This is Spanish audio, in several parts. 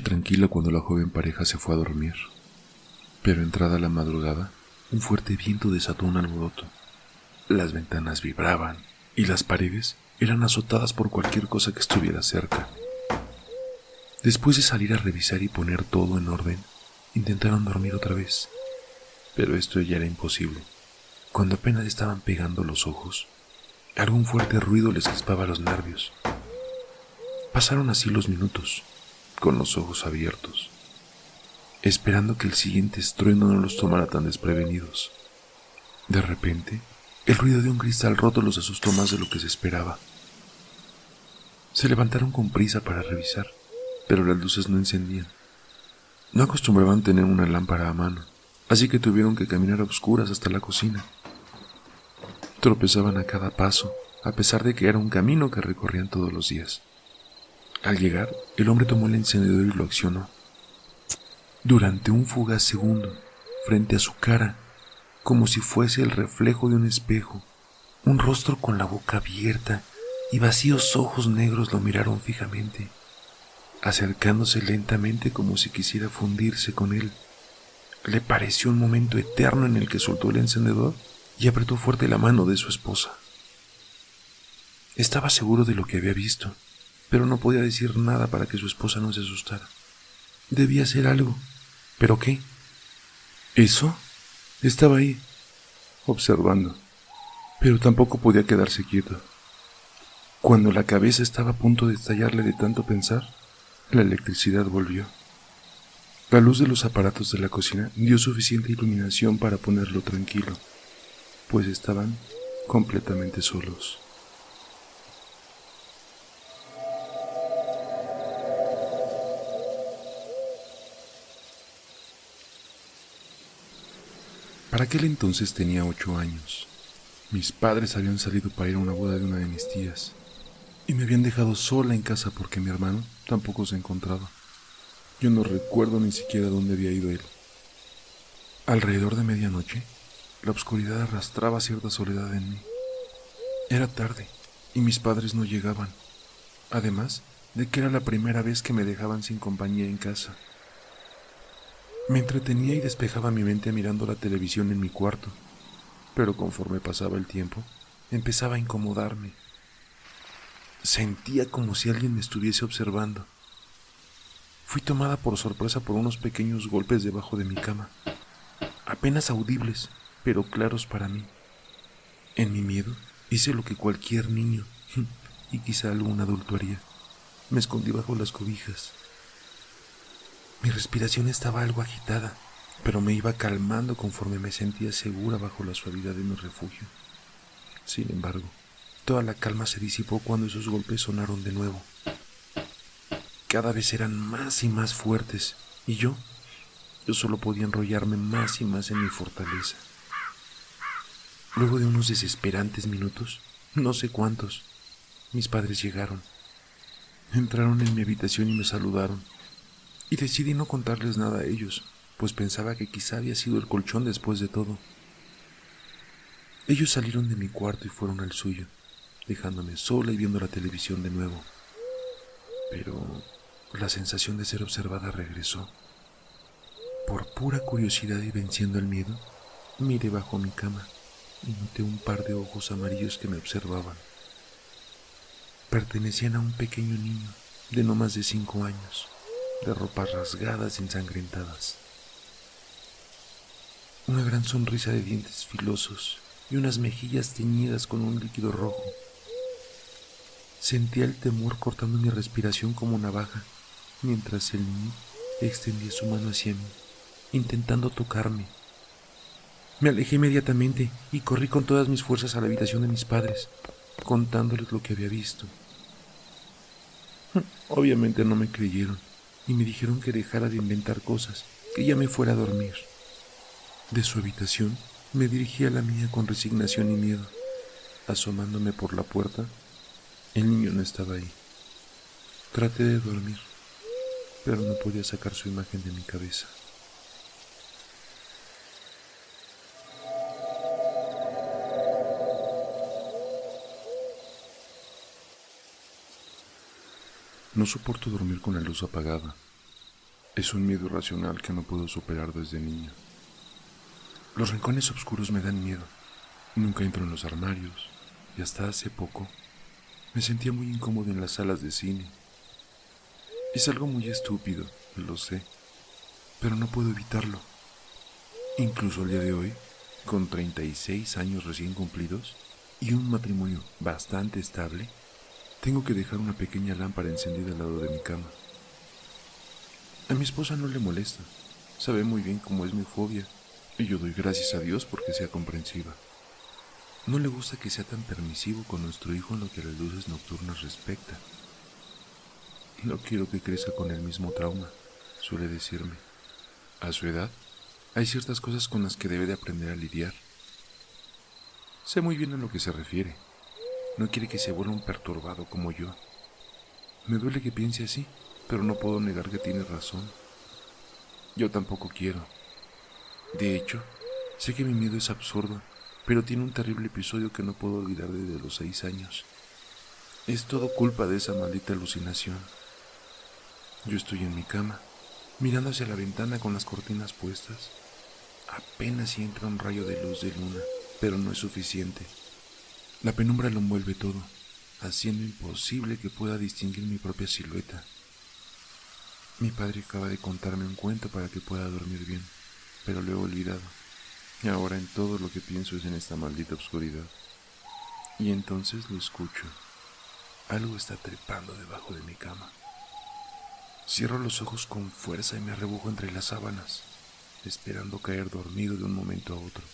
Tranquila cuando la joven pareja se fue a dormir, pero entrada la madrugada, un fuerte viento desató un alboroto. Las ventanas vibraban y las paredes eran azotadas por cualquier cosa que estuviera cerca. Después de salir a revisar y poner todo en orden, intentaron dormir otra vez, pero esto ya era imposible. Cuando apenas estaban pegando los ojos, algún fuerte ruido les crispaba los nervios. Pasaron así los minutos, con los ojos abiertos, esperando que el siguiente estruendo no los tomara tan desprevenidos. De repente, el ruido de un cristal roto los asustó más de lo que se esperaba. Se levantaron con prisa para revisar, pero las luces no encendían. No acostumbraban tener una lámpara a mano, así que tuvieron que caminar a oscuras hasta la cocina. Tropezaban a cada paso, a pesar de que era un camino que recorrían todos los días. Al llegar, el hombre tomó el encendedor y lo accionó. Durante un fugaz segundo, frente a su cara, como si fuese el reflejo de un espejo, un rostro con la boca abierta y vacíos ojos negros lo miraron fijamente acercándose lentamente como si quisiera fundirse con él. Le pareció un momento eterno en el que soltó el encendedor y apretó fuerte la mano de su esposa. Estaba seguro de lo que había visto, pero no podía decir nada para que su esposa no se asustara. Debía hacer algo. ¿Pero qué? ¿Eso? Estaba ahí, observando, pero tampoco podía quedarse quieto. Cuando la cabeza estaba a punto de estallarle de tanto pensar, la electricidad volvió. La luz de los aparatos de la cocina dio suficiente iluminación para ponerlo tranquilo, pues estaban completamente solos. Para aquel entonces tenía ocho años. Mis padres habían salido para ir a una boda de una de mis tías y me habían dejado sola en casa porque mi hermano tampoco se encontraba. Yo no recuerdo ni siquiera dónde había ido él. Alrededor de medianoche, la oscuridad arrastraba cierta soledad en mí. Era tarde y mis padres no llegaban, además de que era la primera vez que me dejaban sin compañía en casa. Me entretenía y despejaba mi mente mirando la televisión en mi cuarto, pero conforme pasaba el tiempo, empezaba a incomodarme Sentía como si alguien me estuviese observando. Fui tomada por sorpresa por unos pequeños golpes debajo de mi cama, apenas audibles, pero claros para mí. En mi miedo hice lo que cualquier niño, y quizá algún adulto haría. Me escondí bajo las cobijas. Mi respiración estaba algo agitada, pero me iba calmando conforme me sentía segura bajo la suavidad de mi refugio. Sin embargo, Toda la calma se disipó cuando esos golpes sonaron de nuevo. Cada vez eran más y más fuertes, y yo, yo solo podía enrollarme más y más en mi fortaleza. Luego de unos desesperantes minutos, no sé cuántos, mis padres llegaron. Entraron en mi habitación y me saludaron, y decidí no contarles nada a ellos, pues pensaba que quizá había sido el colchón después de todo. Ellos salieron de mi cuarto y fueron al suyo dejándome sola y viendo la televisión de nuevo. Pero la sensación de ser observada regresó. Por pura curiosidad y venciendo el miedo, miré bajo mi cama y noté un par de ojos amarillos que me observaban. Pertenecían a un pequeño niño de no más de cinco años, de ropas rasgadas y ensangrentadas. Una gran sonrisa de dientes filosos y unas mejillas teñidas con un líquido rojo Sentía el temor cortando mi respiración como navaja, mientras el niño extendía su mano hacia mí, intentando tocarme. Me alejé inmediatamente y corrí con todas mis fuerzas a la habitación de mis padres, contándoles lo que había visto. Obviamente no me creyeron y me dijeron que dejara de inventar cosas, que ya me fuera a dormir. De su habitación me dirigí a la mía con resignación y miedo. Asomándome por la puerta, el niño no estaba ahí. Traté de dormir, pero no podía sacar su imagen de mi cabeza. No soporto dormir con la luz apagada. Es un miedo irracional que no puedo superar desde niño. Los rincones oscuros me dan miedo. Nunca entro en los armarios y hasta hace poco me sentía muy incómodo en las salas de cine. Es algo muy estúpido, lo sé, pero no puedo evitarlo. Incluso el día de hoy, con 36 años recién cumplidos y un matrimonio bastante estable, tengo que dejar una pequeña lámpara encendida al lado de mi cama. A mi esposa no le molesta, sabe muy bien cómo es mi fobia y yo doy gracias a Dios porque sea comprensiva. No le gusta que sea tan permisivo con nuestro hijo en lo que las luces nocturnas respecta. No quiero que crezca con el mismo trauma, suele decirme. A su edad, hay ciertas cosas con las que debe de aprender a lidiar. Sé muy bien a lo que se refiere. No quiere que se vuelva un perturbado como yo. Me duele que piense así, pero no puedo negar que tiene razón. Yo tampoco quiero. De hecho, sé que mi miedo es absurdo pero tiene un terrible episodio que no puedo olvidar desde los seis años. Es todo culpa de esa maldita alucinación. Yo estoy en mi cama, mirando hacia la ventana con las cortinas puestas. Apenas entra un rayo de luz de luna, pero no es suficiente. La penumbra lo envuelve todo, haciendo imposible que pueda distinguir mi propia silueta. Mi padre acaba de contarme un cuento para que pueda dormir bien, pero lo he olvidado. Y ahora en todo lo que pienso es en esta maldita oscuridad. Y entonces lo escucho. Algo está trepando debajo de mi cama. Cierro los ojos con fuerza y me arrebujo entre las sábanas, esperando caer dormido de un momento a otro.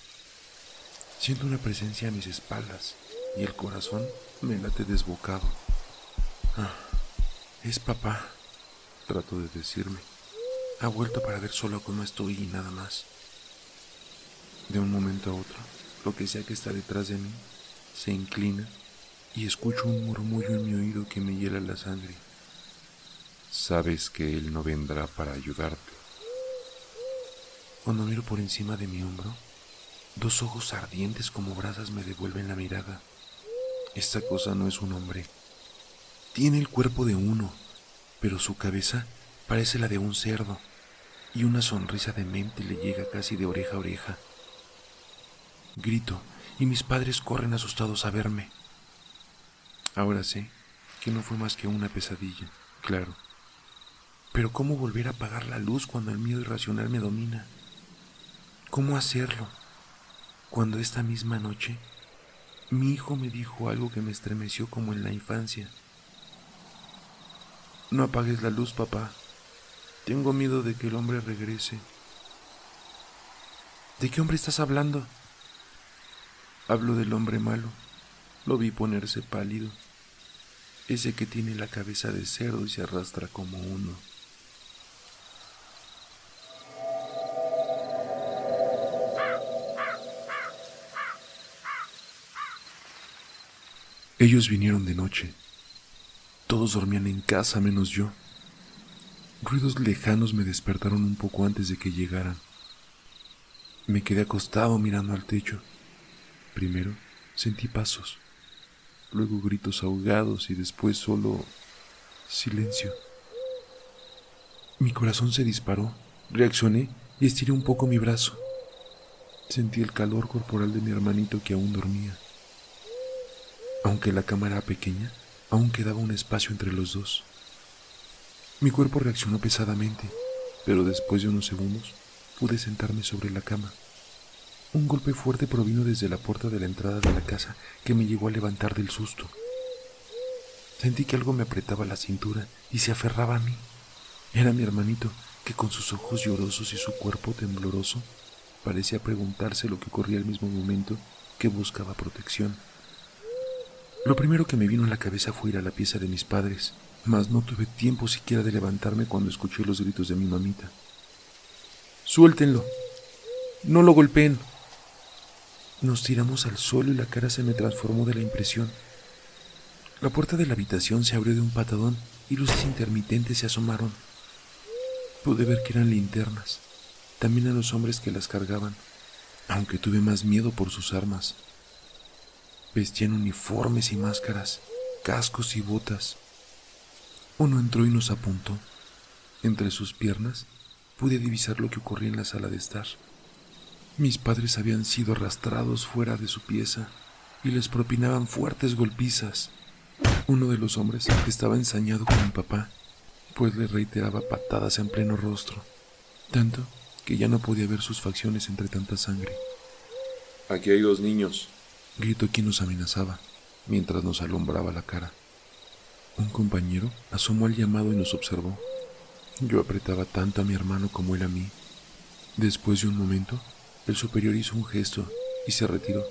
Siento una presencia a mis espaldas y el corazón me late desbocado. Ah, es papá, trato de decirme. Ha vuelto para ver solo cómo estoy y nada más. De un momento a otro, lo que sea que está detrás de mí se inclina y escucho un murmullo en mi oído que me hiela la sangre. Sabes que él no vendrá para ayudarte. Cuando miro por encima de mi hombro, dos ojos ardientes como brasas me devuelven la mirada. Esta cosa no es un hombre. Tiene el cuerpo de uno, pero su cabeza parece la de un cerdo y una sonrisa de mente le llega casi de oreja a oreja. Grito y mis padres corren asustados a verme. Ahora sé que no fue más que una pesadilla, claro. Pero ¿cómo volver a apagar la luz cuando el miedo irracional me domina? ¿Cómo hacerlo? Cuando esta misma noche mi hijo me dijo algo que me estremeció como en la infancia. No apagues la luz, papá. Tengo miedo de que el hombre regrese. ¿De qué hombre estás hablando? Hablo del hombre malo. Lo vi ponerse pálido. Ese que tiene la cabeza de cerdo y se arrastra como uno. Ellos vinieron de noche. Todos dormían en casa menos yo. Ruidos lejanos me despertaron un poco antes de que llegaran. Me quedé acostado mirando al techo. Primero sentí pasos, luego gritos ahogados y después solo silencio. Mi corazón se disparó, reaccioné y estiré un poco mi brazo. Sentí el calor corporal de mi hermanito que aún dormía. Aunque la cama era pequeña, aún quedaba un espacio entre los dos. Mi cuerpo reaccionó pesadamente, pero después de unos segundos pude sentarme sobre la cama. Un golpe fuerte provino desde la puerta de la entrada de la casa que me llegó a levantar del susto. Sentí que algo me apretaba la cintura y se aferraba a mí. Era mi hermanito, que con sus ojos llorosos y su cuerpo tembloroso parecía preguntarse lo que ocurría al mismo momento que buscaba protección. Lo primero que me vino a la cabeza fue ir a la pieza de mis padres, mas no tuve tiempo siquiera de levantarme cuando escuché los gritos de mi mamita. Suéltenlo. No lo golpeen. Nos tiramos al suelo y la cara se me transformó de la impresión. La puerta de la habitación se abrió de un patadón y luces intermitentes se asomaron. Pude ver que eran linternas, también a los hombres que las cargaban, aunque tuve más miedo por sus armas. Vestían uniformes y máscaras, cascos y botas. Uno entró y nos apuntó. Entre sus piernas pude divisar lo que ocurría en la sala de estar. Mis padres habían sido arrastrados fuera de su pieza y les propinaban fuertes golpizas. Uno de los hombres estaba ensañado con mi papá, pues le reiteraba patadas en pleno rostro, tanto que ya no podía ver sus facciones entre tanta sangre. Aquí hay dos niños, gritó quien nos amenazaba, mientras nos alumbraba la cara. Un compañero asomó al llamado y nos observó. Yo apretaba tanto a mi hermano como él a mí. Después de un momento, el superior hizo un gesto y se retiró.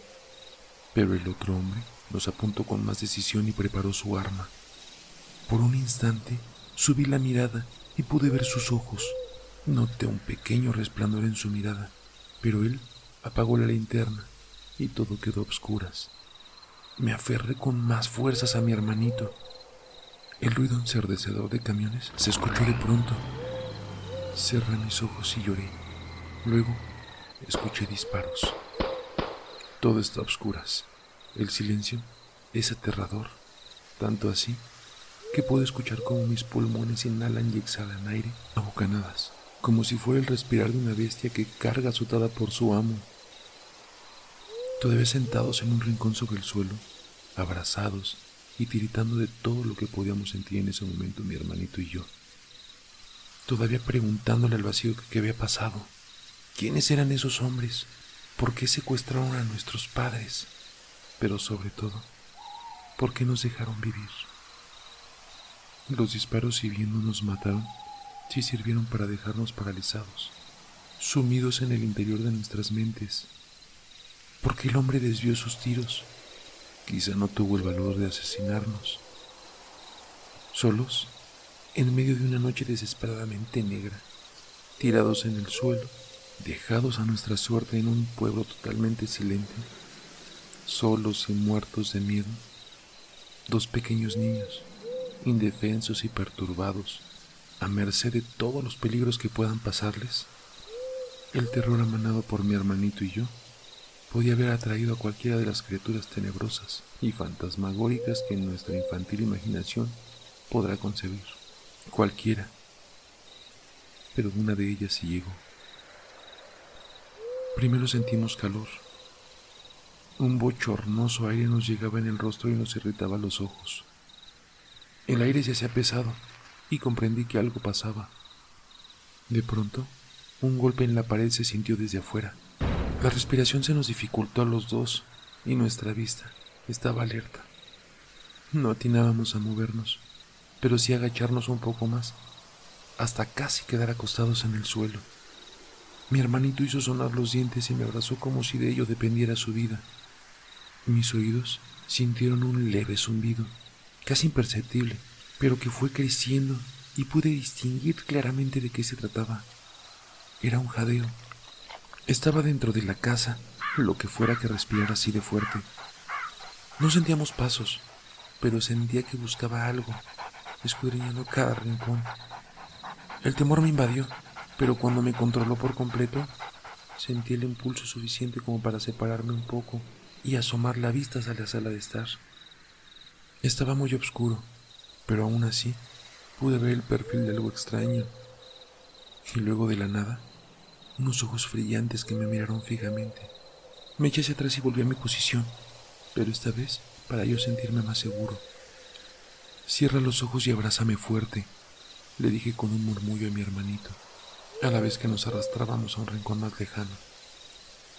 Pero el otro hombre nos apuntó con más decisión y preparó su arma. Por un instante subí la mirada y pude ver sus ojos. Noté un pequeño resplandor en su mirada, pero él apagó la linterna y todo quedó a obscuras. Me aferré con más fuerzas a mi hermanito. El ruido ensordecedor de camiones se escuchó de pronto. Cerré mis ojos y lloré. Luego escuché disparos. Todo está a oscuras. El silencio es aterrador, tanto así que puedo escuchar como mis pulmones inhalan y exhalan aire a bocanadas, como si fuera el respirar de una bestia que carga azotada por su amo. Todavía sentados en un rincón sobre el suelo, abrazados y tiritando de todo lo que podíamos sentir en ese momento mi hermanito y yo. Todavía preguntándole al vacío que había pasado. ¿Quiénes eran esos hombres? ¿Por qué secuestraron a nuestros padres? Pero sobre todo, ¿por qué nos dejaron vivir? Los disparos, si bien no nos mataron, sí sirvieron para dejarnos paralizados, sumidos en el interior de nuestras mentes. ¿Por qué el hombre desvió sus tiros? Quizá no tuvo el valor de asesinarnos. Solos, en medio de una noche desesperadamente negra, tirados en el suelo, dejados a nuestra suerte en un pueblo totalmente silente, solos y muertos de miedo, dos pequeños niños, indefensos y perturbados, a merced de todos los peligros que puedan pasarles, el terror amanado por mi hermanito y yo podía haber atraído a cualquiera de las criaturas tenebrosas y fantasmagóricas que nuestra infantil imaginación podrá concebir. Cualquiera. Pero una de ellas sí llegó. Primero sentimos calor. Un bochornoso aire nos llegaba en el rostro y nos irritaba los ojos. El aire se hacía pesado y comprendí que algo pasaba. De pronto, un golpe en la pared se sintió desde afuera. La respiración se nos dificultó a los dos y nuestra vista estaba alerta. No atinábamos a movernos, pero sí a agacharnos un poco más, hasta casi quedar acostados en el suelo. Mi hermanito hizo sonar los dientes y me abrazó como si de ello dependiera su vida. Mis oídos sintieron un leve zumbido, casi imperceptible, pero que fue creciendo y pude distinguir claramente de qué se trataba. Era un jadeo. Estaba dentro de la casa, lo que fuera que respirara así de fuerte. No sentíamos pasos, pero sentía que buscaba algo, escudriñando cada rincón. El temor me invadió pero cuando me controló por completo, sentí el impulso suficiente como para separarme un poco y asomar la vista hacia la sala de estar. Estaba muy oscuro, pero aún así pude ver el perfil de algo extraño. Y luego de la nada, unos ojos brillantes que me miraron fijamente. Me eché hacia atrás y volví a mi posición, pero esta vez para yo sentirme más seguro. Cierra los ojos y abrázame fuerte, le dije con un murmullo a mi hermanito a la vez que nos arrastrábamos a un rincón más lejano.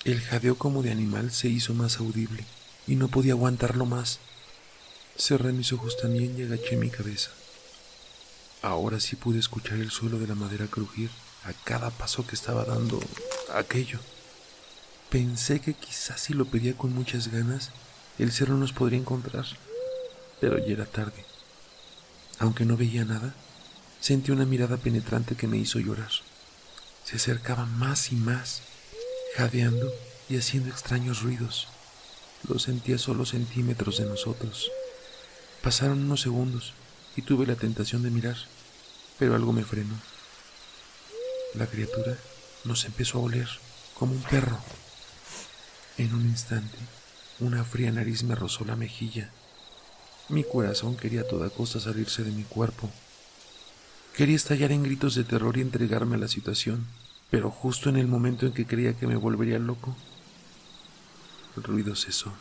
El jadeo como de animal se hizo más audible y no podía aguantarlo más. Cerré mis ojos también y agaché mi cabeza. Ahora sí pude escuchar el suelo de la madera crujir a cada paso que estaba dando aquello. Pensé que quizás si lo pedía con muchas ganas, el cerro nos podría encontrar, pero ya era tarde. Aunque no veía nada, sentí una mirada penetrante que me hizo llorar se acercaba más y más, jadeando y haciendo extraños ruidos. Lo sentía solo centímetros de nosotros. Pasaron unos segundos y tuve la tentación de mirar, pero algo me frenó. La criatura nos empezó a oler como un perro. En un instante, una fría nariz me rozó la mejilla. Mi corazón quería a toda costa salirse de mi cuerpo, Quería estallar en gritos de terror y entregarme a la situación, pero justo en el momento en que creía que me volvería loco, el ruido cesó.